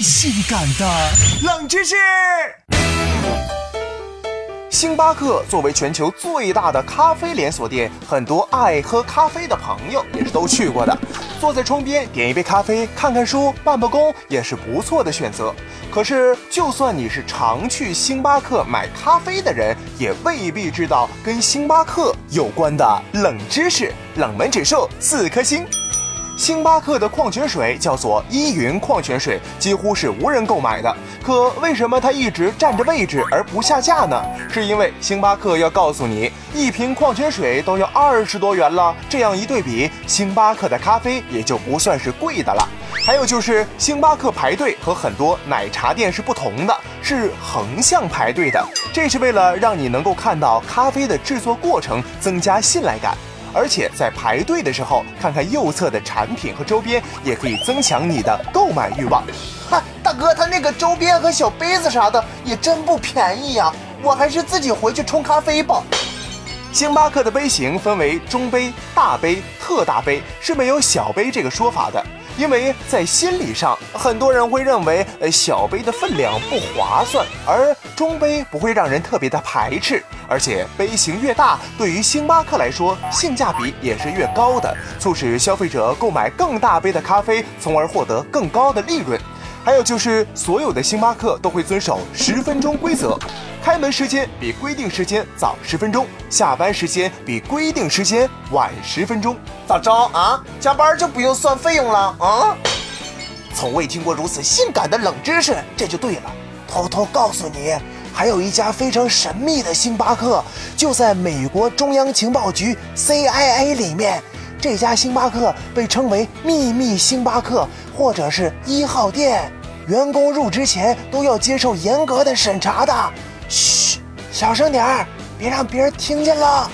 性感的冷知识。星巴克作为全球最大的咖啡连锁店，很多爱喝咖啡的朋友也是都去过的。坐在窗边点一杯咖啡，看看书，办办公，也是不错的选择。可是，就算你是常去星巴克买咖啡的人，也未必知道跟星巴克有关的冷知识。冷门指数四颗星。星巴克的矿泉水叫做依云矿泉水，几乎是无人购买的。可为什么它一直占着位置而不下架呢？是因为星巴克要告诉你，一瓶矿泉水都要二十多元了。这样一对比，星巴克的咖啡也就不算是贵的了。还有就是，星巴克排队和很多奶茶店是不同的，是横向排队的，这是为了让你能够看到咖啡的制作过程，增加信赖感。而且在排队的时候，看看右侧的产品和周边，也可以增强你的购买欲望。哈，大哥，他那个周边和小杯子啥的也真不便宜呀，我还是自己回去冲咖啡吧。星巴克的杯型分为中杯、大杯、特大杯，是没有小杯这个说法的。因为在心理上，很多人会认为，呃，小杯的分量不划算，而中杯不会让人特别的排斥，而且杯型越大，对于星巴克来说，性价比也是越高的，促使消费者购买更大杯的咖啡，从而获得更高的利润。还有就是，所有的星巴克都会遵守十分钟规则，开门时间比规定时间早十分钟，下班时间比规定时间晚十分钟。咋着啊？加班就不用算费用了啊？从未听过如此性感的冷知识，这就对了。偷偷告诉你，还有一家非常神秘的星巴克，就在美国中央情报局 CIA 里面。这家星巴克被称为秘密星巴克，或者是一号店。员工入职前都要接受严格的审查的。嘘，小声点儿，别让别人听见了。